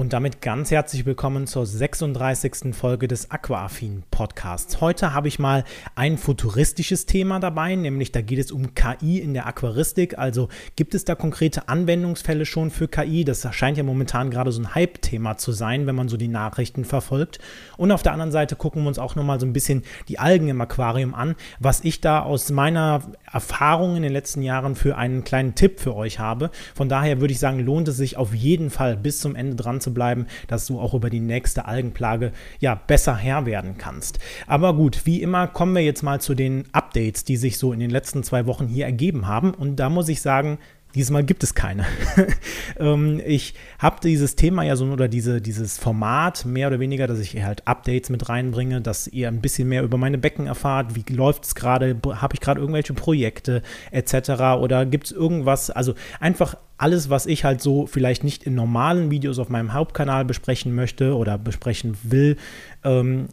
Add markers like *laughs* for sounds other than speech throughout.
Und damit ganz herzlich willkommen zur 36. Folge des Aquaaffin Podcasts. Heute habe ich mal ein futuristisches Thema dabei, nämlich da geht es um KI in der Aquaristik. Also gibt es da konkrete Anwendungsfälle schon für KI? Das scheint ja momentan gerade so ein Hype-Thema zu sein, wenn man so die Nachrichten verfolgt. Und auf der anderen Seite gucken wir uns auch nochmal so ein bisschen die Algen im Aquarium an, was ich da aus meiner Erfahrung in den letzten Jahren für einen kleinen Tipp für euch habe. Von daher würde ich sagen, lohnt es sich auf jeden Fall bis zum Ende dran zu bleiben, dass du auch über die nächste Algenplage ja besser Herr werden kannst. Aber gut, wie immer kommen wir jetzt mal zu den Updates, die sich so in den letzten zwei Wochen hier ergeben haben. Und da muss ich sagen, Diesmal gibt es keine. *laughs* ähm, ich habe dieses Thema ja so oder diese, dieses Format mehr oder weniger, dass ich halt Updates mit reinbringe, dass ihr ein bisschen mehr über meine Becken erfahrt. Wie läuft es gerade? Habe ich gerade irgendwelche Projekte etc. Oder gibt es irgendwas? Also einfach alles, was ich halt so vielleicht nicht in normalen Videos auf meinem Hauptkanal besprechen möchte oder besprechen will, ähm,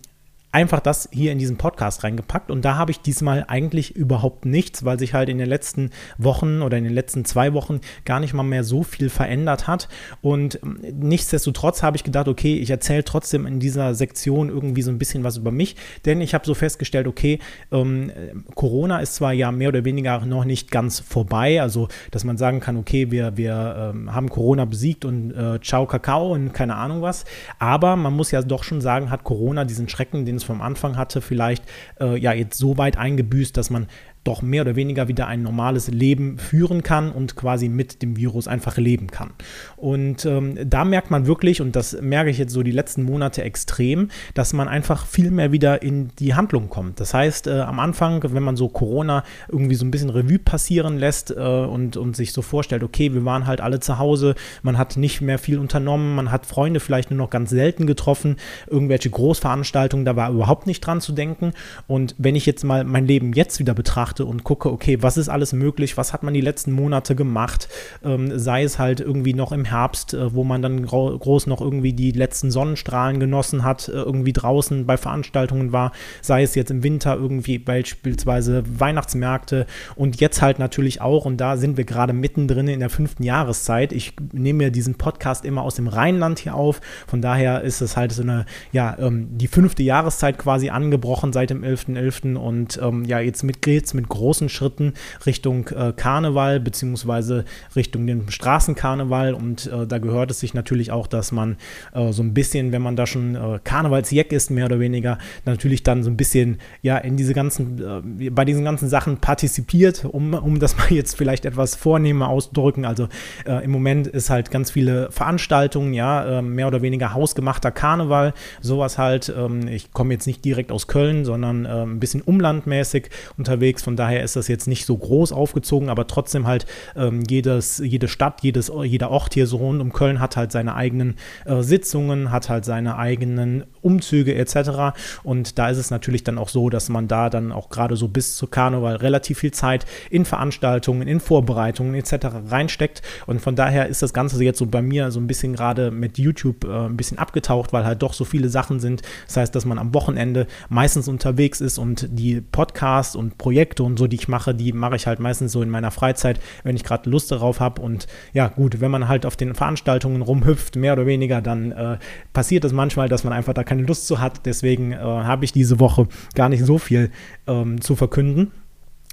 einfach das hier in diesen Podcast reingepackt und da habe ich diesmal eigentlich überhaupt nichts, weil sich halt in den letzten Wochen oder in den letzten zwei Wochen gar nicht mal mehr so viel verändert hat. Und ähm, nichtsdestotrotz habe ich gedacht, okay, ich erzähle trotzdem in dieser Sektion irgendwie so ein bisschen was über mich, denn ich habe so festgestellt, okay, ähm, Corona ist zwar ja mehr oder weniger noch nicht ganz vorbei, also dass man sagen kann, okay, wir, wir ähm, haben Corona besiegt und äh, ciao Kakao und keine Ahnung was, aber man muss ja doch schon sagen, hat Corona diesen Schrecken, den es vom Anfang hatte, vielleicht äh, ja jetzt so weit eingebüßt, dass man doch mehr oder weniger wieder ein normales Leben führen kann und quasi mit dem Virus einfach leben kann. Und ähm, da merkt man wirklich, und das merke ich jetzt so die letzten Monate extrem, dass man einfach viel mehr wieder in die Handlung kommt. Das heißt, äh, am Anfang, wenn man so Corona irgendwie so ein bisschen Revue passieren lässt äh, und, und sich so vorstellt, okay, wir waren halt alle zu Hause, man hat nicht mehr viel unternommen, man hat Freunde vielleicht nur noch ganz selten getroffen, irgendwelche Großveranstaltungen, da war überhaupt nicht dran zu denken. Und wenn ich jetzt mal mein Leben jetzt wieder betrachte, betrachte und gucke, okay, was ist alles möglich, was hat man die letzten Monate gemacht, ähm, sei es halt irgendwie noch im Herbst, äh, wo man dann groß noch irgendwie die letzten Sonnenstrahlen genossen hat, äh, irgendwie draußen bei Veranstaltungen war, sei es jetzt im Winter irgendwie beispielsweise Weihnachtsmärkte und jetzt halt natürlich auch, und da sind wir gerade mittendrin in der fünften Jahreszeit. Ich nehme mir diesen Podcast immer aus dem Rheinland hier auf, von daher ist es halt so eine, ja, ähm, die fünfte Jahreszeit quasi angebrochen seit dem 11.11. .11. und ähm, ja, jetzt mit, jetzt mit großen Schritten Richtung äh, Karneval beziehungsweise Richtung den Straßenkarneval und äh, da gehört es sich natürlich auch, dass man äh, so ein bisschen, wenn man da schon äh, Karnevalsjeck ist, mehr oder weniger, natürlich dann so ein bisschen ja in diese ganzen, äh, bei diesen ganzen Sachen partizipiert, um, um das mal jetzt vielleicht etwas vornehmer auszudrücken. Also äh, im Moment ist halt ganz viele Veranstaltungen, ja, mehr oder weniger hausgemachter Karneval, sowas halt. Ähm, ich komme jetzt nicht direkt aus Köln, sondern ein bisschen umlandmäßig unterwegs. Von daher ist das jetzt nicht so groß aufgezogen, aber trotzdem halt ähm, jedes, jede Stadt, jedes, jeder Ort hier so rund um Köln hat halt seine eigenen äh, Sitzungen, hat halt seine eigenen Umzüge etc. Und da ist es natürlich dann auch so, dass man da dann auch gerade so bis zu Karneval relativ viel Zeit in Veranstaltungen, in Vorbereitungen etc. reinsteckt. Und von daher ist das Ganze jetzt so bei mir so ein bisschen gerade mit YouTube äh, ein bisschen abgetaucht, weil halt doch so viele Sachen sind. Das heißt, dass man am Wochenende meistens unterwegs ist und die Podcasts und Projekte Projekte und so, die ich mache, die mache ich halt meistens so in meiner Freizeit, wenn ich gerade Lust darauf habe. Und ja, gut, wenn man halt auf den Veranstaltungen rumhüpft, mehr oder weniger, dann äh, passiert es manchmal, dass man einfach da keine Lust zu hat. Deswegen äh, habe ich diese Woche gar nicht so viel ähm, zu verkünden.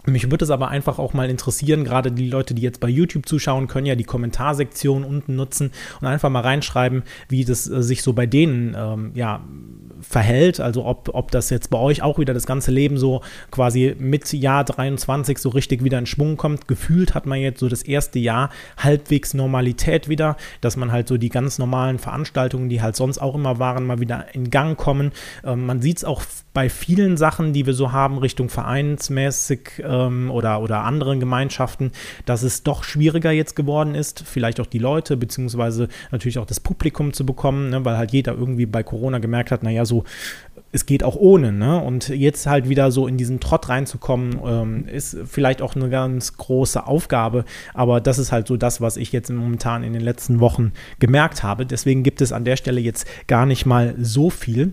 Mich würde es aber einfach auch mal interessieren, gerade die Leute, die jetzt bei YouTube zuschauen, können ja die Kommentarsektion unten nutzen und einfach mal reinschreiben, wie das äh, sich so bei denen ähm, ja, verhält. Also ob, ob das jetzt bei euch auch wieder das ganze Leben so quasi mit Jahr 23 so richtig wieder in Schwung kommt. Gefühlt hat man jetzt so das erste Jahr halbwegs Normalität wieder, dass man halt so die ganz normalen Veranstaltungen, die halt sonst auch immer waren, mal wieder in Gang kommen. Ähm, man sieht es auch bei vielen Sachen, die wir so haben, Richtung vereinsmäßig ähm, oder, oder anderen Gemeinschaften, dass es doch schwieriger jetzt geworden ist, vielleicht auch die Leute, beziehungsweise natürlich auch das Publikum zu bekommen, ne, weil halt jeder irgendwie bei Corona gemerkt hat, naja, so es geht auch ohne, ne? Und jetzt halt wieder so in diesen Trott reinzukommen, ähm, ist vielleicht auch eine ganz große Aufgabe. Aber das ist halt so das, was ich jetzt momentan in den letzten Wochen gemerkt habe. Deswegen gibt es an der Stelle jetzt gar nicht mal so viel.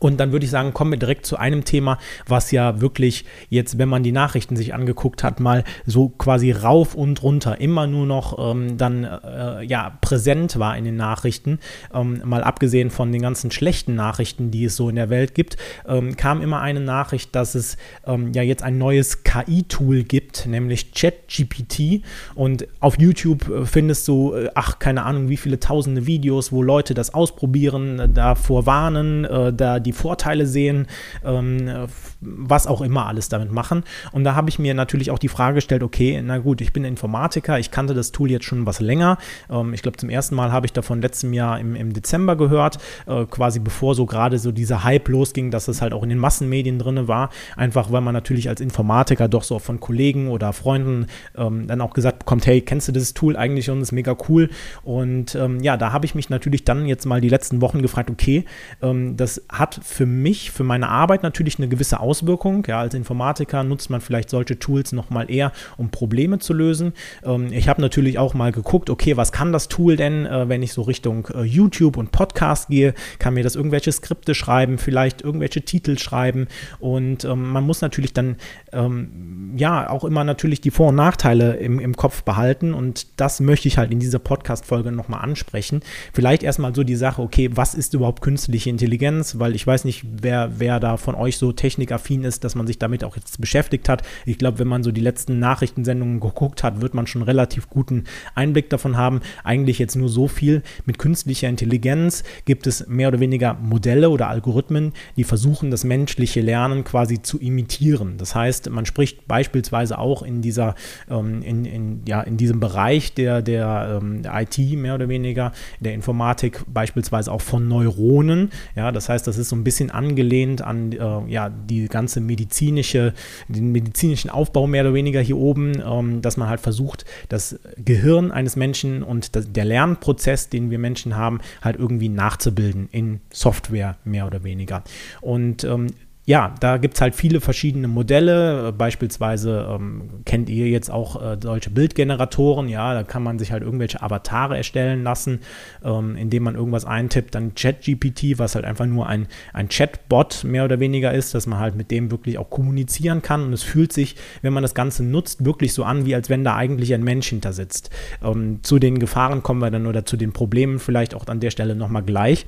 Und dann würde ich sagen, kommen wir direkt zu einem Thema, was ja wirklich jetzt, wenn man die Nachrichten sich angeguckt hat, mal so quasi rauf und runter immer nur noch ähm, dann äh, ja präsent war in den Nachrichten. Ähm, mal abgesehen von den ganzen schlechten Nachrichten, die es so in der Welt gibt, ähm, kam immer eine Nachricht, dass es ähm, ja jetzt ein neues KI-Tool gibt, nämlich ChatGPT. Und auf YouTube äh, findest du, äh, ach keine Ahnung, wie viele tausende Videos, wo Leute das ausprobieren, äh, davor warnen, äh, die Vorteile sehen, ähm, was auch immer alles damit machen. Und da habe ich mir natürlich auch die Frage gestellt, okay, na gut, ich bin Informatiker, ich kannte das Tool jetzt schon was länger. Ähm, ich glaube, zum ersten Mal habe ich davon letztem Jahr im, im Dezember gehört, äh, quasi bevor so gerade so dieser Hype losging, dass es halt auch in den Massenmedien drin war. Einfach, weil man natürlich als Informatiker doch so von Kollegen oder Freunden ähm, dann auch gesagt bekommt, hey, kennst du dieses Tool eigentlich und ist mega cool. Und ähm, ja, da habe ich mich natürlich dann jetzt mal die letzten Wochen gefragt, okay, ähm, das hat hat für mich, für meine Arbeit natürlich eine gewisse Auswirkung. Ja, als Informatiker nutzt man vielleicht solche Tools nochmal eher, um Probleme zu lösen. Ähm, ich habe natürlich auch mal geguckt, okay, was kann das Tool denn, äh, wenn ich so Richtung äh, YouTube und Podcast gehe? Kann mir das irgendwelche Skripte schreiben, vielleicht irgendwelche Titel schreiben? Und ähm, man muss natürlich dann ähm, ja auch immer natürlich die Vor- und Nachteile im, im Kopf behalten. Und das möchte ich halt in dieser Podcast-Folge nochmal ansprechen. Vielleicht erstmal so die Sache, okay, was ist überhaupt künstliche Intelligenz? Weil ich weiß nicht, wer, wer da von euch so technikaffin ist, dass man sich damit auch jetzt beschäftigt hat. Ich glaube, wenn man so die letzten Nachrichtensendungen geguckt hat, wird man schon relativ guten Einblick davon haben. Eigentlich jetzt nur so viel. Mit künstlicher Intelligenz gibt es mehr oder weniger Modelle oder Algorithmen, die versuchen, das menschliche Lernen quasi zu imitieren. Das heißt, man spricht beispielsweise auch in dieser, ähm, in, in, ja, in diesem Bereich der, der, ähm, der IT mehr oder weniger, der Informatik beispielsweise auch von Neuronen. Ja, das heißt, das ist so ein bisschen angelehnt an äh, ja, die ganze medizinische, den medizinischen Aufbau mehr oder weniger hier oben, ähm, dass man halt versucht, das Gehirn eines Menschen und das, der Lernprozess, den wir Menschen haben, halt irgendwie nachzubilden in Software mehr oder weniger. Und ähm, ja, da gibt es halt viele verschiedene Modelle. Beispielsweise ähm, kennt ihr jetzt auch äh, solche Bildgeneratoren. Ja, da kann man sich halt irgendwelche Avatare erstellen lassen, ähm, indem man irgendwas eintippt. Dann ChatGPT, was halt einfach nur ein, ein Chatbot mehr oder weniger ist, dass man halt mit dem wirklich auch kommunizieren kann. Und es fühlt sich, wenn man das Ganze nutzt, wirklich so an, wie als wenn da eigentlich ein Mensch hinter sitzt. Ähm, zu den Gefahren kommen wir dann oder zu den Problemen vielleicht auch an der Stelle nochmal gleich.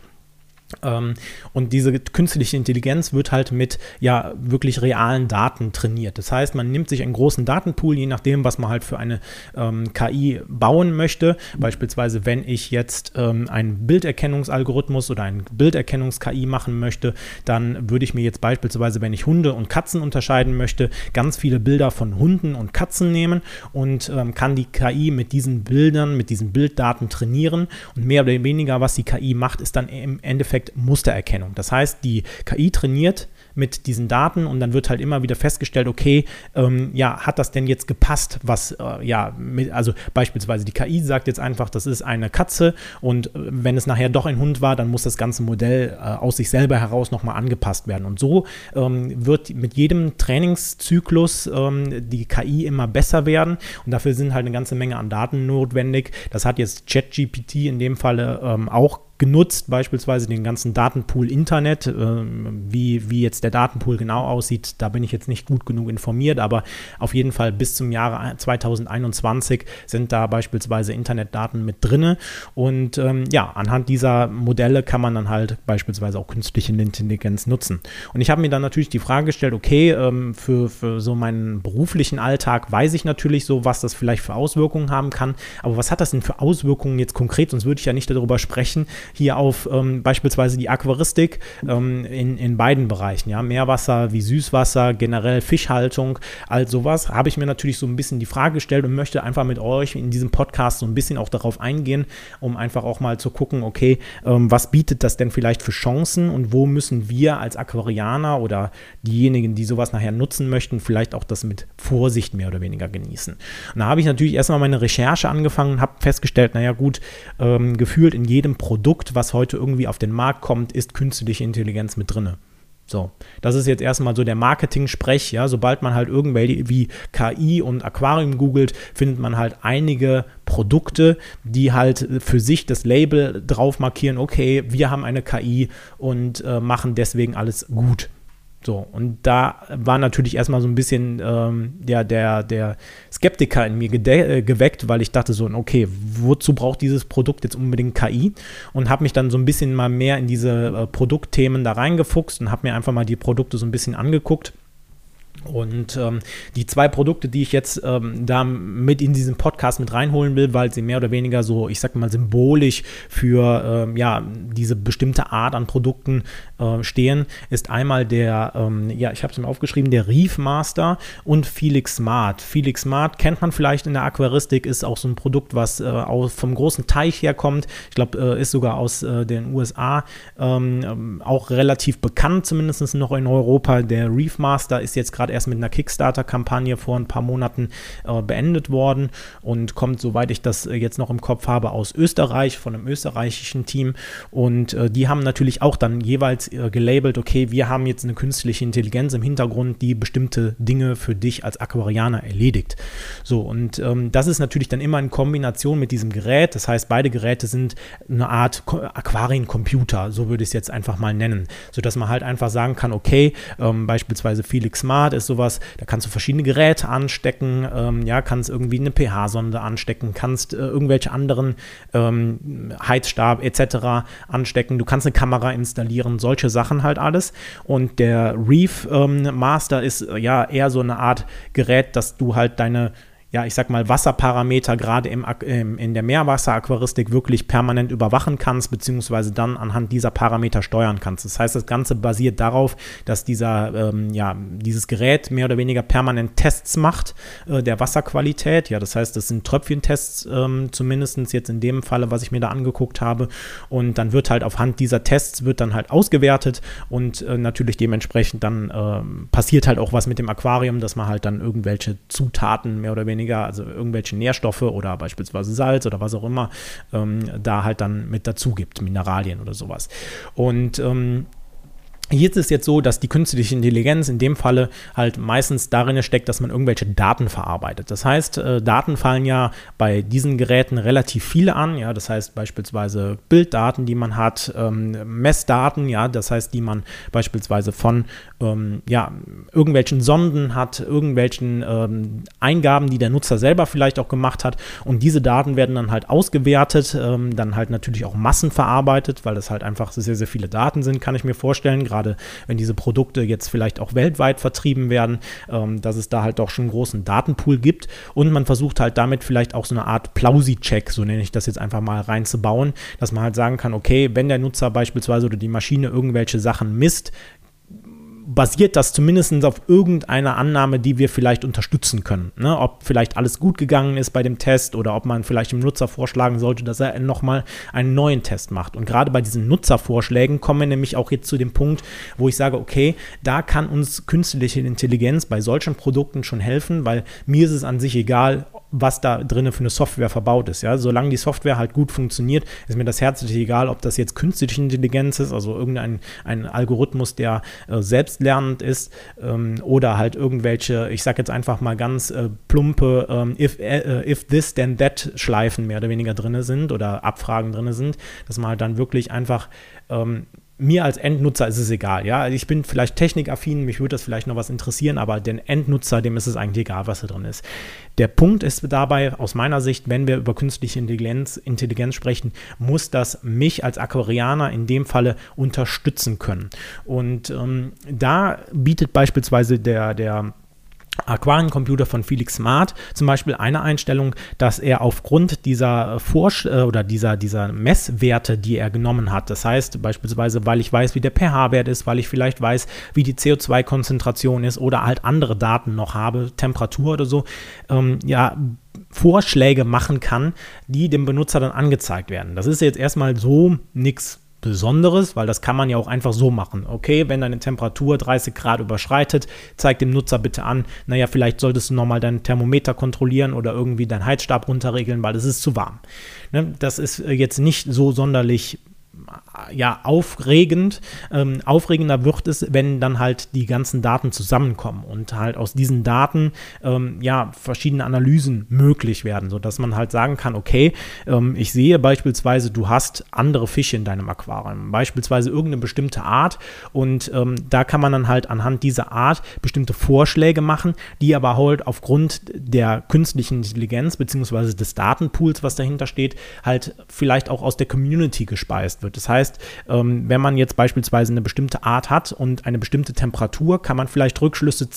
Ähm, und diese künstliche Intelligenz wird halt mit ja wirklich realen Daten trainiert. Das heißt, man nimmt sich einen großen Datenpool, je nachdem, was man halt für eine ähm, KI bauen möchte. Beispielsweise, wenn ich jetzt ähm, einen Bilderkennungsalgorithmus oder einen Bilderkennungs-KI machen möchte, dann würde ich mir jetzt beispielsweise, wenn ich Hunde und Katzen unterscheiden möchte, ganz viele Bilder von Hunden und Katzen nehmen und ähm, kann die KI mit diesen Bildern, mit diesen Bilddaten trainieren. Und mehr oder weniger, was die KI macht, ist dann im Endeffekt Endeffekt Mustererkennung. Das heißt, die KI trainiert mit diesen Daten und dann wird halt immer wieder festgestellt, okay, ähm, ja, hat das denn jetzt gepasst, was, äh, ja, mit, also beispielsweise die KI sagt jetzt einfach, das ist eine Katze und äh, wenn es nachher doch ein Hund war, dann muss das ganze Modell äh, aus sich selber heraus nochmal angepasst werden. Und so ähm, wird mit jedem Trainingszyklus ähm, die KI immer besser werden und dafür sind halt eine ganze Menge an Daten notwendig. Das hat jetzt ChatGPT in dem Falle ähm, auch genutzt, beispielsweise den ganzen Datenpool Internet. Äh, wie, wie jetzt der Datenpool genau aussieht, da bin ich jetzt nicht gut genug informiert, aber auf jeden Fall bis zum Jahre 2021 sind da beispielsweise Internetdaten mit drin. Und ähm, ja, anhand dieser Modelle kann man dann halt beispielsweise auch künstliche Intelligenz nutzen. Und ich habe mir dann natürlich die Frage gestellt, okay, ähm, für, für so meinen beruflichen Alltag weiß ich natürlich so, was das vielleicht für Auswirkungen haben kann, aber was hat das denn für Auswirkungen jetzt konkret? Sonst würde ich ja nicht darüber sprechen, hier auf ähm, beispielsweise die Aquaristik ähm, in, in beiden Bereichen, ja, Meerwasser wie Süßwasser, generell Fischhaltung, all sowas, habe ich mir natürlich so ein bisschen die Frage gestellt und möchte einfach mit euch in diesem Podcast so ein bisschen auch darauf eingehen, um einfach auch mal zu gucken, okay, ähm, was bietet das denn vielleicht für Chancen und wo müssen wir als Aquarianer oder diejenigen, die sowas nachher nutzen möchten, vielleicht auch das mit Vorsicht mehr oder weniger genießen. Und da habe ich natürlich erstmal meine Recherche angefangen und habe festgestellt, naja gut, ähm, gefühlt in jedem Produkt Produkt, was heute irgendwie auf den Markt kommt, ist künstliche Intelligenz mit drin. So, das ist jetzt erstmal so der Marketing-Sprech, ja. Sobald man halt irgendwelche wie KI und Aquarium googelt, findet man halt einige Produkte, die halt für sich das Label drauf markieren, okay, wir haben eine KI und äh, machen deswegen alles gut. So, und da war natürlich erstmal so ein bisschen ähm, ja, der, der Skeptiker in mir äh, geweckt, weil ich dachte so, okay, wozu braucht dieses Produkt jetzt unbedingt KI? Und habe mich dann so ein bisschen mal mehr in diese äh, Produktthemen da reingefuchst und habe mir einfach mal die Produkte so ein bisschen angeguckt und ähm, die zwei Produkte, die ich jetzt ähm, da mit in diesen Podcast mit reinholen will, weil sie mehr oder weniger so, ich sag mal, symbolisch für ähm, ja, diese bestimmte Art an Produkten äh, stehen, ist einmal der, ähm, ja, ich habe es mir aufgeschrieben, der Reef Master und Felix Smart. Felix Smart kennt man vielleicht in der Aquaristik, ist auch so ein Produkt, was äh, aus, vom großen Teich herkommt. Ich glaube, äh, ist sogar aus äh, den USA ähm, ähm, auch relativ bekannt, zumindest noch in Europa. Der Reef Master ist jetzt gerade erst mit einer Kickstarter-Kampagne vor ein paar Monaten äh, beendet worden und kommt, soweit ich das jetzt noch im Kopf habe, aus Österreich, von einem österreichischen Team. Und die haben natürlich auch dann jeweils äh, gelabelt, okay, wir haben jetzt eine künstliche Intelligenz im Hintergrund, die bestimmte Dinge für dich als Aquarianer erledigt. So, und ähm, das ist natürlich dann immer in Kombination mit diesem Gerät. Das heißt, beide Geräte sind eine Art Aquariencomputer, so würde ich es jetzt einfach mal nennen, sodass man halt einfach sagen kann, okay, ähm, beispielsweise Felix Smart ist sowas, da kannst du verschiedene Geräte anstecken, ähm, ja, kannst irgendwie eine pH-Sonde anstecken, kannst äh, irgendwelche anderen ähm, Heizstab etc. anstecken, du kannst eine Kamera installieren, solche Sachen halt alles. Und der Reef ähm, Master ist äh, ja eher so eine Art Gerät, dass du halt deine ja, ich sag mal, Wasserparameter gerade im, im, in der Meerwasseraquaristik wirklich permanent überwachen kannst, beziehungsweise dann anhand dieser Parameter steuern kannst. Das heißt, das Ganze basiert darauf, dass dieser, ähm, ja, dieses Gerät mehr oder weniger permanent Tests macht äh, der Wasserqualität. Ja, das heißt, das sind Tröpfchentests, ähm, zumindest jetzt in dem Falle, was ich mir da angeguckt habe. Und dann wird halt auf Hand dieser Tests wird dann halt ausgewertet und äh, natürlich dementsprechend dann äh, passiert halt auch was mit dem Aquarium, dass man halt dann irgendwelche Zutaten mehr oder weniger weniger, also irgendwelche Nährstoffe oder beispielsweise Salz oder was auch immer, ähm, da halt dann mit dazu gibt, Mineralien oder sowas. Und ähm, hier ist es jetzt so, dass die künstliche Intelligenz in dem Falle halt meistens darin steckt, dass man irgendwelche Daten verarbeitet. Das heißt, äh, Daten fallen ja bei diesen Geräten relativ viele an. Ja, das heißt beispielsweise Bilddaten, die man hat, ähm, Messdaten, ja, das heißt, die man beispielsweise von ähm, ja, irgendwelchen Sonden hat, irgendwelchen ähm, Eingaben, die der Nutzer selber vielleicht auch gemacht hat. Und diese Daten werden dann halt ausgewertet, ähm, dann halt natürlich auch massenverarbeitet, weil das halt einfach sehr, sehr viele Daten sind, kann ich mir vorstellen. Gerade gerade wenn diese Produkte jetzt vielleicht auch weltweit vertrieben werden, ähm, dass es da halt auch schon einen großen Datenpool gibt. Und man versucht halt damit vielleicht auch so eine Art Plausi-Check, so nenne ich das jetzt einfach mal reinzubauen, dass man halt sagen kann, okay, wenn der Nutzer beispielsweise oder die Maschine irgendwelche Sachen misst, basiert das zumindest auf irgendeiner Annahme, die wir vielleicht unterstützen können. Ne? Ob vielleicht alles gut gegangen ist bei dem Test oder ob man vielleicht dem Nutzer vorschlagen sollte, dass er nochmal einen neuen Test macht. Und gerade bei diesen Nutzervorschlägen kommen wir nämlich auch jetzt zu dem Punkt, wo ich sage, okay, da kann uns künstliche Intelligenz bei solchen Produkten schon helfen, weil mir ist es an sich egal, was da drinnen für eine Software verbaut ist. Ja? Solange die Software halt gut funktioniert, ist mir das herzlich egal, ob das jetzt künstliche Intelligenz ist, also irgendein ein Algorithmus, der äh, selbstlernend ist ähm, oder halt irgendwelche, ich sage jetzt einfach mal ganz äh, plumpe ähm, if, äh, if this then that Schleifen mehr oder weniger drin sind oder Abfragen drin sind, dass man halt dann wirklich einfach ähm, mir als Endnutzer ist es egal. Ja, ich bin vielleicht technikaffin, mich würde das vielleicht noch was interessieren, aber den Endnutzer, dem ist es eigentlich egal, was da drin ist. Der Punkt ist dabei, aus meiner Sicht, wenn wir über künstliche Intelligenz, Intelligenz sprechen, muss das mich als Aquarianer in dem Falle unterstützen können. Und ähm, da bietet beispielsweise der, der Aquariencomputer von Felix Smart zum Beispiel eine Einstellung, dass er aufgrund dieser Forsch äh, oder dieser, dieser Messwerte, die er genommen hat, das heißt beispielsweise, weil ich weiß, wie der pH-Wert ist, weil ich vielleicht weiß, wie die CO2-Konzentration ist oder halt andere Daten noch habe, Temperatur oder so, ähm, ja, Vorschläge machen kann, die dem Benutzer dann angezeigt werden. Das ist jetzt erstmal so nichts Besonderes, weil das kann man ja auch einfach so machen. Okay, wenn deine Temperatur 30 Grad überschreitet, zeig dem Nutzer bitte an, naja, vielleicht solltest du nochmal dein Thermometer kontrollieren oder irgendwie deinen Heizstab runterregeln, weil es ist zu warm. Ne? Das ist äh, jetzt nicht so sonderlich ja, aufregend. Ähm, aufregender wird es, wenn dann halt die ganzen Daten zusammenkommen und halt aus diesen Daten ähm, ja verschiedene Analysen möglich werden, sodass man halt sagen kann, okay, ähm, ich sehe beispielsweise, du hast andere Fische in deinem Aquarium, beispielsweise irgendeine bestimmte Art und ähm, da kann man dann halt anhand dieser Art bestimmte Vorschläge machen, die aber halt aufgrund der künstlichen Intelligenz beziehungsweise des Datenpools, was dahinter steht, halt vielleicht auch aus der Community gespeist wird. Das heißt, ähm, wenn man jetzt beispielsweise eine bestimmte Art hat und eine bestimmte Temperatur, kann man vielleicht Rückschlüsse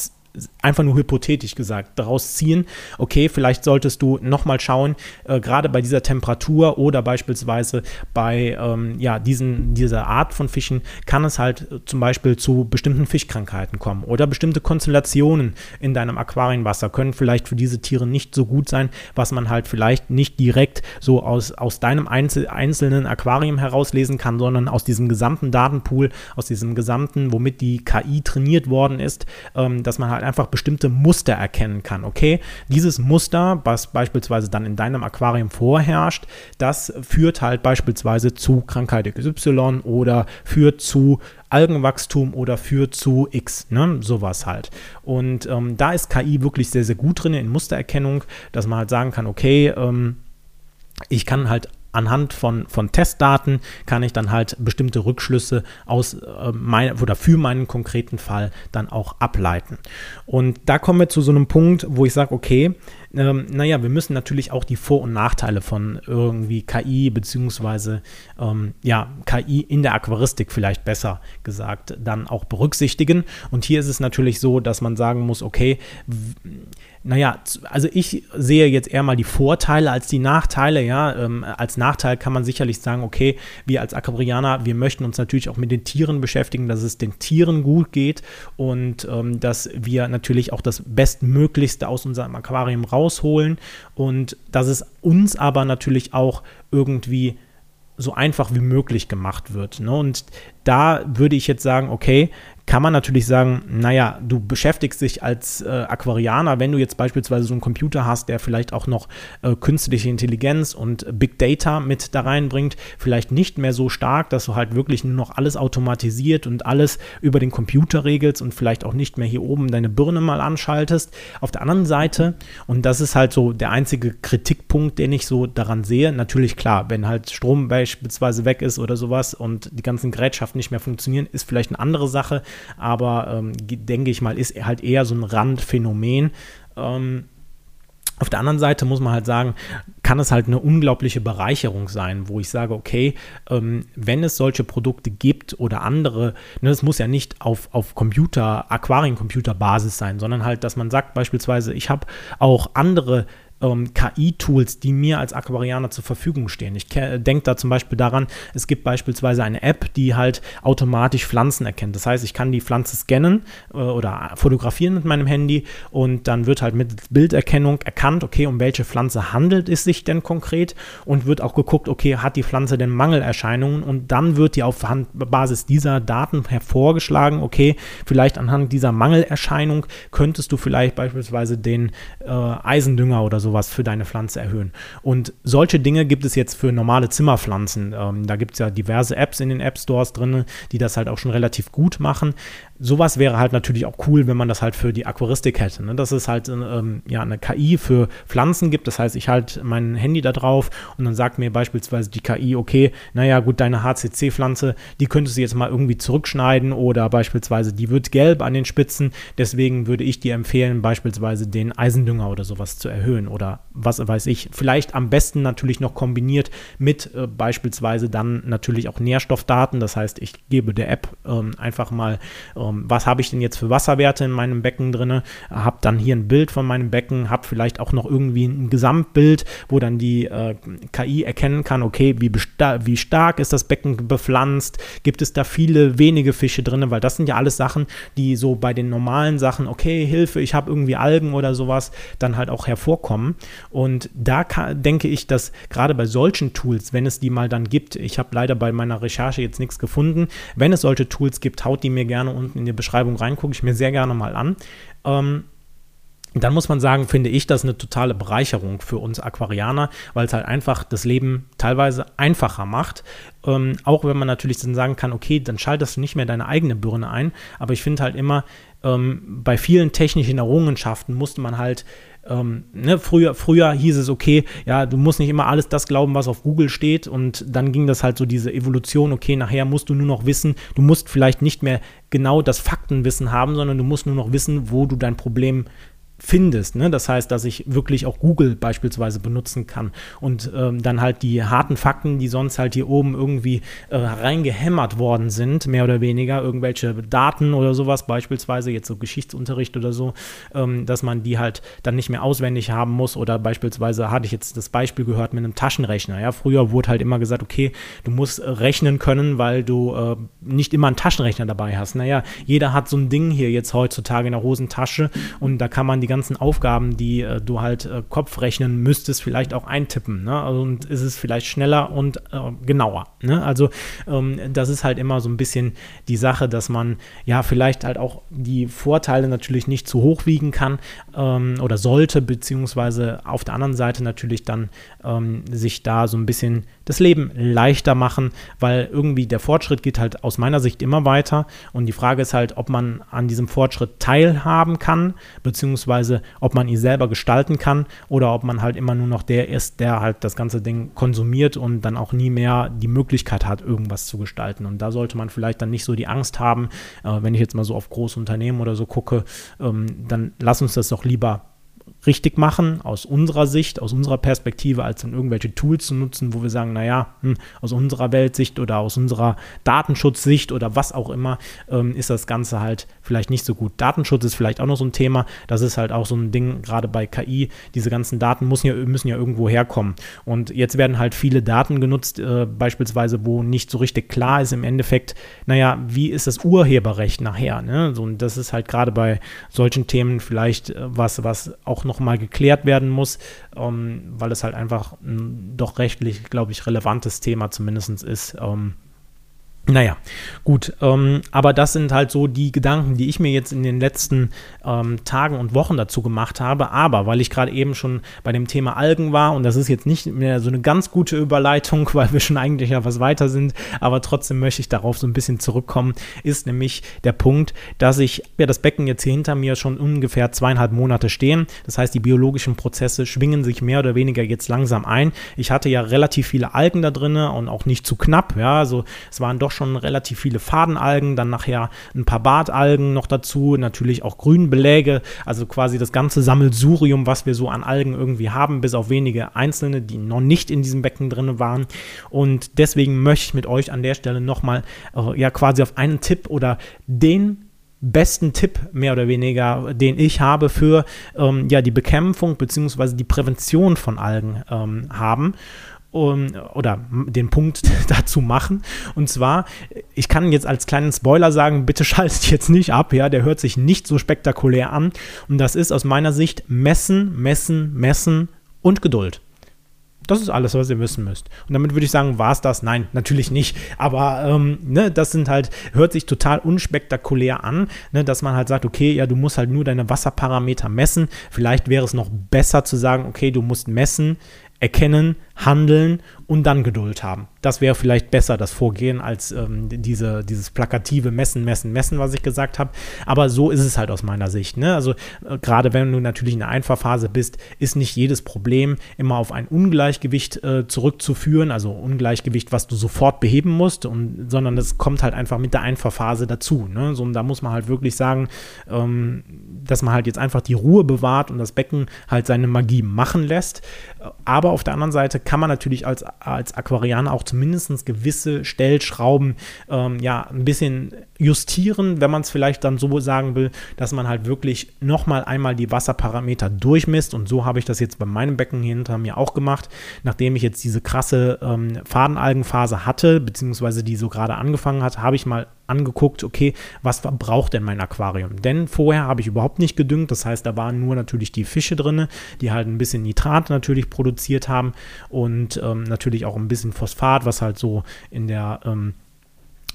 einfach nur hypothetisch gesagt daraus ziehen, okay, vielleicht solltest du nochmal schauen, äh, gerade bei dieser Temperatur oder beispielsweise bei ähm, ja, diesen, dieser Art von Fischen kann es halt äh, zum Beispiel zu bestimmten Fischkrankheiten kommen oder bestimmte Konstellationen in deinem Aquarienwasser können vielleicht für diese Tiere nicht so gut sein, was man halt vielleicht nicht direkt so aus, aus deinem Einzel einzelnen Aquarium herauslesen kann, sondern aus diesem gesamten Datenpool, aus diesem gesamten, womit die KI trainiert worden ist, ähm, dass man halt einfach bestimmte Muster erkennen kann. Okay, dieses Muster, was beispielsweise dann in deinem Aquarium vorherrscht, das führt halt beispielsweise zu Krankheit XY oder führt zu Algenwachstum oder führt zu X, ne? sowas halt. Und ähm, da ist KI wirklich sehr, sehr gut drin in Mustererkennung, dass man halt sagen kann, okay, ähm, ich kann halt anhand von, von Testdaten kann ich dann halt bestimmte Rückschlüsse aus äh, mein, oder für meinen konkreten Fall dann auch ableiten. Und da kommen wir zu so einem Punkt, wo ich sage, okay, ähm, naja, wir müssen natürlich auch die Vor- und Nachteile von irgendwie KI beziehungsweise ähm, ja, KI in der Aquaristik vielleicht besser gesagt dann auch berücksichtigen. Und hier ist es natürlich so, dass man sagen muss, okay, naja, also ich sehe jetzt eher mal die Vorteile als die Nachteile. Ja, ähm, als Nachteil kann man sicherlich sagen, okay, wir als Aquarianer, wir möchten uns natürlich auch mit den Tieren beschäftigen, dass es den Tieren gut geht und ähm, dass wir natürlich auch das Bestmöglichste aus unserem Aquarium rausholen und dass es uns aber natürlich auch irgendwie so einfach wie möglich gemacht wird. Ne? Und da würde ich jetzt sagen, okay, kann man natürlich sagen, naja, du beschäftigst dich als äh, Aquarianer, wenn du jetzt beispielsweise so einen Computer hast, der vielleicht auch noch äh, künstliche Intelligenz und Big Data mit da reinbringt, vielleicht nicht mehr so stark, dass du halt wirklich nur noch alles automatisiert und alles über den Computer regelst und vielleicht auch nicht mehr hier oben deine Birne mal anschaltest. Auf der anderen Seite, und das ist halt so der einzige Kritikpunkt, den ich so daran sehe, natürlich klar, wenn halt Strom beispielsweise weg ist oder sowas und die ganzen Gerätschaften nicht mehr funktionieren, ist vielleicht eine andere Sache aber ähm, denke ich mal, ist halt eher so ein Randphänomen. Ähm, auf der anderen Seite muss man halt sagen, kann es halt eine unglaubliche Bereicherung sein, wo ich sage, okay, ähm, wenn es solche Produkte gibt oder andere, ne, das muss ja nicht auf, auf Computer, Aquariencomputer-Basis sein, sondern halt, dass man sagt beispielsweise, ich habe auch andere ähm, KI-Tools, die mir als Aquarianer zur Verfügung stehen. Ich denke da zum Beispiel daran, es gibt beispielsweise eine App, die halt automatisch Pflanzen erkennt. Das heißt, ich kann die Pflanze scannen äh, oder fotografieren mit meinem Handy und dann wird halt mit Bilderkennung erkannt, okay, um welche Pflanze handelt es sich denn konkret und wird auch geguckt, okay, hat die Pflanze denn Mangelerscheinungen und dann wird die auf Basis dieser Daten hervorgeschlagen, okay, vielleicht anhand dieser Mangelerscheinung könntest du vielleicht beispielsweise den äh, Eisendünger oder so sowas für deine Pflanze erhöhen. Und solche Dinge gibt es jetzt für normale Zimmerpflanzen. Ähm, da gibt es ja diverse Apps in den App Stores drin, die das halt auch schon relativ gut machen sowas wäre halt natürlich auch cool, wenn man das halt für die Aquaristik hätte. Ne? Dass es halt ähm, ja, eine KI für Pflanzen gibt. Das heißt, ich halte mein Handy da drauf und dann sagt mir beispielsweise die KI, okay, naja, gut, deine HCC-Pflanze, die könntest du jetzt mal irgendwie zurückschneiden oder beispielsweise die wird gelb an den Spitzen. Deswegen würde ich dir empfehlen, beispielsweise den Eisendünger oder sowas zu erhöhen oder was weiß ich. Vielleicht am besten natürlich noch kombiniert mit äh, beispielsweise dann natürlich auch Nährstoffdaten. Das heißt, ich gebe der App ähm, einfach mal ähm, was habe ich denn jetzt für Wasserwerte in meinem Becken drin, habe dann hier ein Bild von meinem Becken, habe vielleicht auch noch irgendwie ein Gesamtbild, wo dann die äh, KI erkennen kann, okay, wie, wie stark ist das Becken bepflanzt, gibt es da viele wenige Fische drin, weil das sind ja alles Sachen, die so bei den normalen Sachen, okay, Hilfe, ich habe irgendwie Algen oder sowas, dann halt auch hervorkommen. Und da kann, denke ich, dass gerade bei solchen Tools, wenn es die mal dann gibt, ich habe leider bei meiner Recherche jetzt nichts gefunden, wenn es solche Tools gibt, haut die mir gerne unten in die Beschreibung rein, gucke ich mir sehr gerne mal an. Ähm, dann muss man sagen, finde ich das eine totale Bereicherung für uns Aquarianer, weil es halt einfach das Leben teilweise einfacher macht. Ähm, auch wenn man natürlich dann sagen kann, okay, dann schaltest du nicht mehr deine eigene Birne ein. Aber ich finde halt immer, ähm, bei vielen technischen Errungenschaften musste man halt ähm, ne, früher, früher hieß es, okay, ja, du musst nicht immer alles das glauben, was auf Google steht. Und dann ging das halt so diese Evolution, okay, nachher musst du nur noch wissen, du musst vielleicht nicht mehr genau das Faktenwissen haben, sondern du musst nur noch wissen, wo du dein Problem findest. Ne? Das heißt, dass ich wirklich auch Google beispielsweise benutzen kann und ähm, dann halt die harten Fakten, die sonst halt hier oben irgendwie äh, reingehämmert worden sind, mehr oder weniger, irgendwelche Daten oder sowas, beispielsweise jetzt so Geschichtsunterricht oder so, ähm, dass man die halt dann nicht mehr auswendig haben muss oder beispielsweise hatte ich jetzt das Beispiel gehört mit einem Taschenrechner. Ja, früher wurde halt immer gesagt, okay, du musst äh, rechnen können, weil du äh, nicht immer einen Taschenrechner dabei hast. Naja, jeder hat so ein Ding hier jetzt heutzutage in der Hosentasche und da kann man die ganzen Aufgaben, die äh, du halt äh, Kopf müsstest, vielleicht auch eintippen. Ne? Also, und ist es vielleicht schneller und äh, genauer. Ne? Also ähm, das ist halt immer so ein bisschen die Sache, dass man ja vielleicht halt auch die Vorteile natürlich nicht zu hoch wiegen kann ähm, oder sollte, beziehungsweise auf der anderen Seite natürlich dann ähm, sich da so ein bisschen das Leben leichter machen, weil irgendwie der Fortschritt geht halt aus meiner Sicht immer weiter und die Frage ist halt, ob man an diesem Fortschritt teilhaben kann, beziehungsweise ob man ihn selber gestalten kann oder ob man halt immer nur noch der ist, der halt das ganze Ding konsumiert und dann auch nie mehr die Möglichkeit hat, irgendwas zu gestalten. Und da sollte man vielleicht dann nicht so die Angst haben, äh, wenn ich jetzt mal so auf große Unternehmen oder so gucke, ähm, dann lass uns das doch lieber richtig machen, aus unserer Sicht, aus unserer Perspektive, als dann irgendwelche Tools zu nutzen, wo wir sagen, naja, hm, aus unserer Weltsicht oder aus unserer Datenschutzsicht oder was auch immer, ähm, ist das Ganze halt vielleicht nicht so gut. Datenschutz ist vielleicht auch noch so ein Thema. Das ist halt auch so ein Ding, gerade bei KI. Diese ganzen Daten müssen ja, müssen ja irgendwo herkommen. Und jetzt werden halt viele Daten genutzt, äh, beispielsweise, wo nicht so richtig klar ist im Endeffekt, naja, wie ist das Urheberrecht nachher? Ne? So, und das ist halt gerade bei solchen Themen vielleicht äh, was, was auch nochmal geklärt werden muss, ähm, weil es halt einfach ein doch rechtlich, glaube ich, relevantes Thema zumindest ist. Ähm, naja, gut, ähm, aber das sind halt so die Gedanken, die ich mir jetzt in den letzten ähm, Tagen und Wochen dazu gemacht habe. Aber weil ich gerade eben schon bei dem Thema Algen war, und das ist jetzt nicht mehr so eine ganz gute Überleitung, *laughs* weil wir schon eigentlich ja was weiter sind, aber trotzdem möchte ich darauf so ein bisschen zurückkommen, ist nämlich der Punkt, dass ich ja das Becken jetzt hier hinter mir schon ungefähr zweieinhalb Monate stehen. Das heißt, die biologischen Prozesse schwingen sich mehr oder weniger jetzt langsam ein. Ich hatte ja relativ viele Algen da drin und auch nicht zu knapp. Ja, also es waren doch schon relativ viele Fadenalgen, dann nachher ein paar Bartalgen noch dazu, natürlich auch Grünbeläge, also quasi das ganze Sammelsurium, was wir so an Algen irgendwie haben, bis auf wenige einzelne, die noch nicht in diesem Becken drin waren. Und deswegen möchte ich mit euch an der Stelle nochmal äh, ja quasi auf einen Tipp oder den besten Tipp mehr oder weniger, den ich habe für ähm, ja die Bekämpfung bzw. die Prävention von Algen ähm, haben um, oder den Punkt *laughs* dazu machen. Und zwar, ich kann jetzt als kleinen Spoiler sagen, bitte *laughs* schaltet jetzt nicht ab, ja, der hört sich nicht so spektakulär an. Und das ist aus meiner Sicht messen, messen, messen und Geduld. Das ist alles, was ihr wissen müsst. Und damit würde ich sagen, war es das? Nein, natürlich nicht. Aber ähm, ne, das sind halt, hört sich total unspektakulär an, ne, dass man halt sagt, okay, ja, du musst halt nur deine Wasserparameter messen. Vielleicht wäre es noch besser zu sagen, okay, du musst messen, erkennen, handeln und dann Geduld haben. Das wäre vielleicht besser, das Vorgehen, als ähm, diese, dieses plakative Messen, Messen, Messen, was ich gesagt habe. Aber so ist es halt aus meiner Sicht. Ne? Also äh, gerade wenn du natürlich in der Einfahrphase bist, ist nicht jedes Problem immer auf ein Ungleichgewicht äh, zurückzuführen, also Ungleichgewicht, was du sofort beheben musst, und, sondern es kommt halt einfach mit der Einfahrphase dazu. Ne? So, und da muss man halt wirklich sagen, ähm, dass man halt jetzt einfach die Ruhe bewahrt und das Becken halt seine Magie machen lässt. Aber auf der anderen Seite kann man natürlich als, als Aquarianer auch zumindest gewisse Stellschrauben ähm, ja ein bisschen justieren, wenn man es vielleicht dann so sagen will, dass man halt wirklich nochmal einmal die Wasserparameter durchmisst. Und so habe ich das jetzt bei meinem Becken hinter mir auch gemacht. Nachdem ich jetzt diese krasse ähm, Fadenalgenphase hatte, beziehungsweise die so gerade angefangen hat, habe ich mal angeguckt, okay, was braucht denn mein Aquarium? Denn vorher habe ich überhaupt nicht gedüngt, das heißt, da waren nur natürlich die Fische drin, die halt ein bisschen Nitrat natürlich produziert haben und ähm, natürlich auch ein bisschen Phosphat, was halt so in der ähm,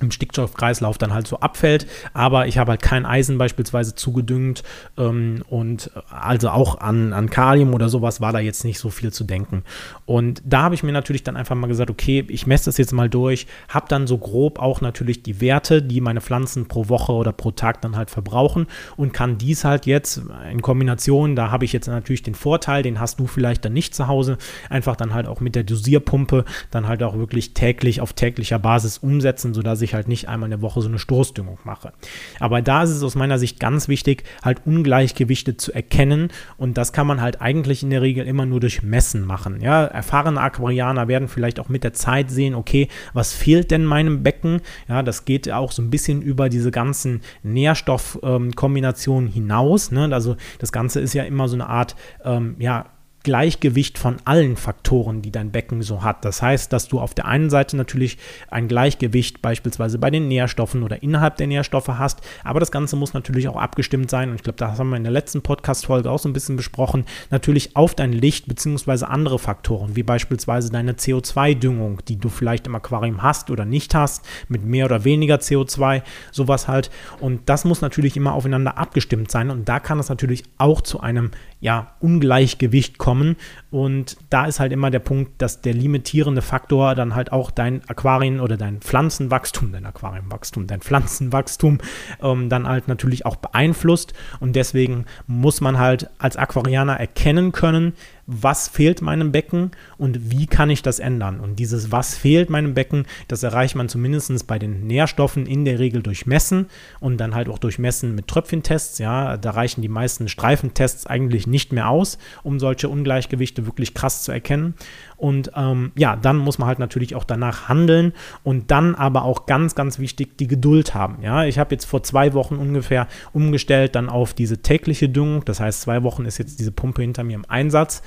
im Stickstoffkreislauf dann halt so abfällt. Aber ich habe halt kein Eisen beispielsweise zugedüngt ähm, und äh, also auch an, an Kalium oder sowas war da jetzt nicht so viel zu denken. Und da habe ich mir natürlich dann einfach mal gesagt, okay, ich messe das jetzt mal durch, habe dann so grob auch natürlich die Werte, die meine Pflanzen pro Woche oder pro Tag dann halt verbrauchen und kann dies halt jetzt in Kombination, da habe ich jetzt natürlich den Vorteil, den hast du vielleicht dann nicht zu Hause, einfach dann halt auch mit der Dosierpumpe dann halt auch wirklich täglich auf täglicher Basis umsetzen, sodass ich ich halt nicht einmal in der Woche so eine Stoßdüngung mache. Aber da ist es aus meiner Sicht ganz wichtig, halt Ungleichgewichte zu erkennen und das kann man halt eigentlich in der Regel immer nur durch Messen machen. Ja, erfahrene Aquarianer werden vielleicht auch mit der Zeit sehen, okay, was fehlt denn meinem Becken? Ja, das geht auch so ein bisschen über diese ganzen Nährstoffkombinationen ähm, hinaus. Ne? Also das Ganze ist ja immer so eine Art, ähm, ja, Gleichgewicht von allen Faktoren, die dein Becken so hat. Das heißt, dass du auf der einen Seite natürlich ein Gleichgewicht beispielsweise bei den Nährstoffen oder innerhalb der Nährstoffe hast, aber das Ganze muss natürlich auch abgestimmt sein und ich glaube, das haben wir in der letzten Podcast-Folge auch so ein bisschen besprochen, natürlich auf dein Licht bzw. andere Faktoren, wie beispielsweise deine CO2-Düngung, die du vielleicht im Aquarium hast oder nicht hast, mit mehr oder weniger CO2, sowas halt und das muss natürlich immer aufeinander abgestimmt sein und da kann es natürlich auch zu einem ja, Ungleichgewicht kommen. Und da ist halt immer der Punkt, dass der limitierende Faktor dann halt auch dein Aquarien oder dein Pflanzenwachstum, dein Aquariumwachstum, dein Pflanzenwachstum ähm, dann halt natürlich auch beeinflusst. Und deswegen muss man halt als Aquarianer erkennen können, was fehlt meinem Becken und wie kann ich das ändern. Und dieses Was fehlt meinem Becken, das erreicht man zumindest bei den Nährstoffen in der Regel durch Messen und dann halt auch durch Messen mit Tröpfchentests. Ja, da reichen die meisten Streifentests eigentlich nicht mehr aus, um solche Ungleichgewichte wirklich krass zu erkennen. Und ähm, ja, dann muss man halt natürlich auch danach handeln und dann aber auch ganz, ganz wichtig die Geduld haben. Ja, ich habe jetzt vor zwei Wochen ungefähr umgestellt dann auf diese tägliche Düngung. Das heißt, zwei Wochen ist jetzt diese Pumpe hinter mir im Einsatz.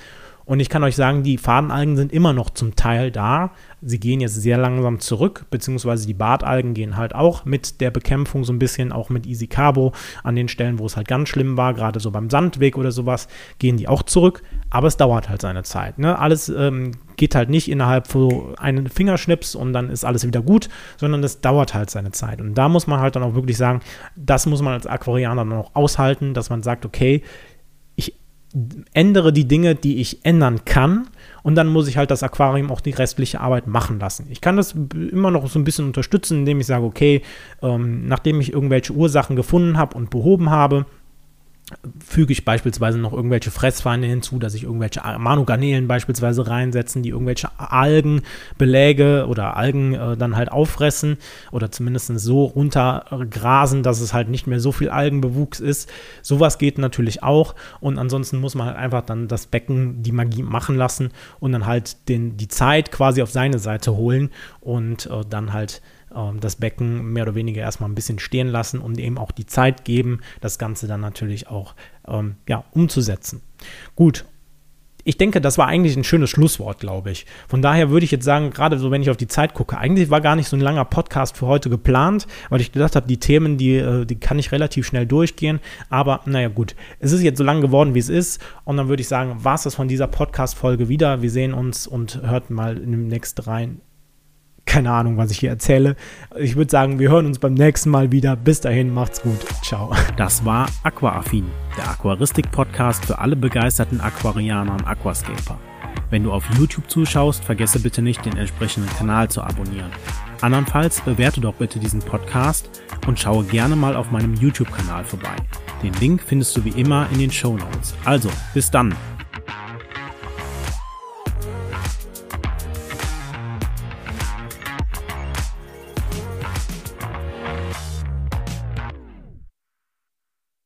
Und ich kann euch sagen, die Fadenalgen sind immer noch zum Teil da. Sie gehen jetzt sehr langsam zurück, beziehungsweise die Bartalgen gehen halt auch mit der Bekämpfung so ein bisschen, auch mit Easy Carbo an den Stellen, wo es halt ganz schlimm war, gerade so beim Sandweg oder sowas, gehen die auch zurück. Aber es dauert halt seine Zeit. Ne? Alles ähm, geht halt nicht innerhalb von einem Fingerschnips und dann ist alles wieder gut, sondern es dauert halt seine Zeit. Und da muss man halt dann auch wirklich sagen, das muss man als Aquarianer dann auch aushalten, dass man sagt, okay, ändere die Dinge, die ich ändern kann und dann muss ich halt das Aquarium auch die restliche Arbeit machen lassen. Ich kann das immer noch so ein bisschen unterstützen, indem ich sage, okay, ähm, nachdem ich irgendwelche Ursachen gefunden habe und behoben habe, füge ich beispielsweise noch irgendwelche Fressfeinde hinzu, dass ich irgendwelche Manogarnelen beispielsweise reinsetzen, die irgendwelche Algenbeläge oder Algen äh, dann halt auffressen oder zumindest so runtergrasen, dass es halt nicht mehr so viel Algenbewuchs ist. Sowas geht natürlich auch und ansonsten muss man halt einfach dann das Becken die Magie machen lassen und dann halt den, die Zeit quasi auf seine Seite holen und äh, dann halt das Becken mehr oder weniger erstmal ein bisschen stehen lassen und eben auch die Zeit geben, das Ganze dann natürlich auch ähm, ja, umzusetzen. Gut, ich denke, das war eigentlich ein schönes Schlusswort, glaube ich. Von daher würde ich jetzt sagen, gerade so, wenn ich auf die Zeit gucke, eigentlich war gar nicht so ein langer Podcast für heute geplant, weil ich gedacht habe, die Themen, die, äh, die kann ich relativ schnell durchgehen. Aber naja, gut, es ist jetzt so lang geworden, wie es ist. Und dann würde ich sagen, war es das von dieser Podcast-Folge wieder. Wir sehen uns und hört mal dem nächsten rein keine Ahnung, was ich hier erzähle. Ich würde sagen, wir hören uns beim nächsten Mal wieder. Bis dahin, macht's gut. Ciao. Das war Aquaaffin, der Aquaristik-Podcast für alle begeisterten Aquarianer und Aquascaper. Wenn du auf YouTube zuschaust, vergesse bitte nicht, den entsprechenden Kanal zu abonnieren. Andernfalls bewerte doch bitte diesen Podcast und schaue gerne mal auf meinem YouTube-Kanal vorbei. Den Link findest du wie immer in den Show Notes. Also, bis dann.